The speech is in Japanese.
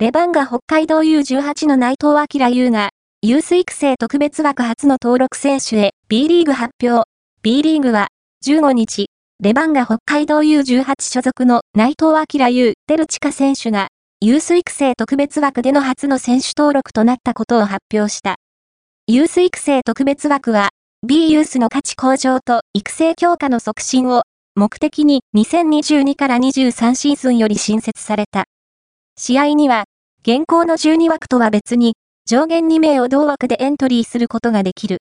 レバンガ北海道 U18 の内藤明優が、ユース育成特別枠初の登録選手へ B リーグ発表。B リーグは15日、レバンガ北海道 U18 所属の内藤明優デルチカ選手が、ユース育成特別枠での初の選手登録となったことを発表した。ユース育成特別枠は、B ユースの価値向上と育成強化の促進を目的に2022から23シーズンより新設された。試合には、現行の12枠とは別に、上限2名を同枠でエントリーすることができる。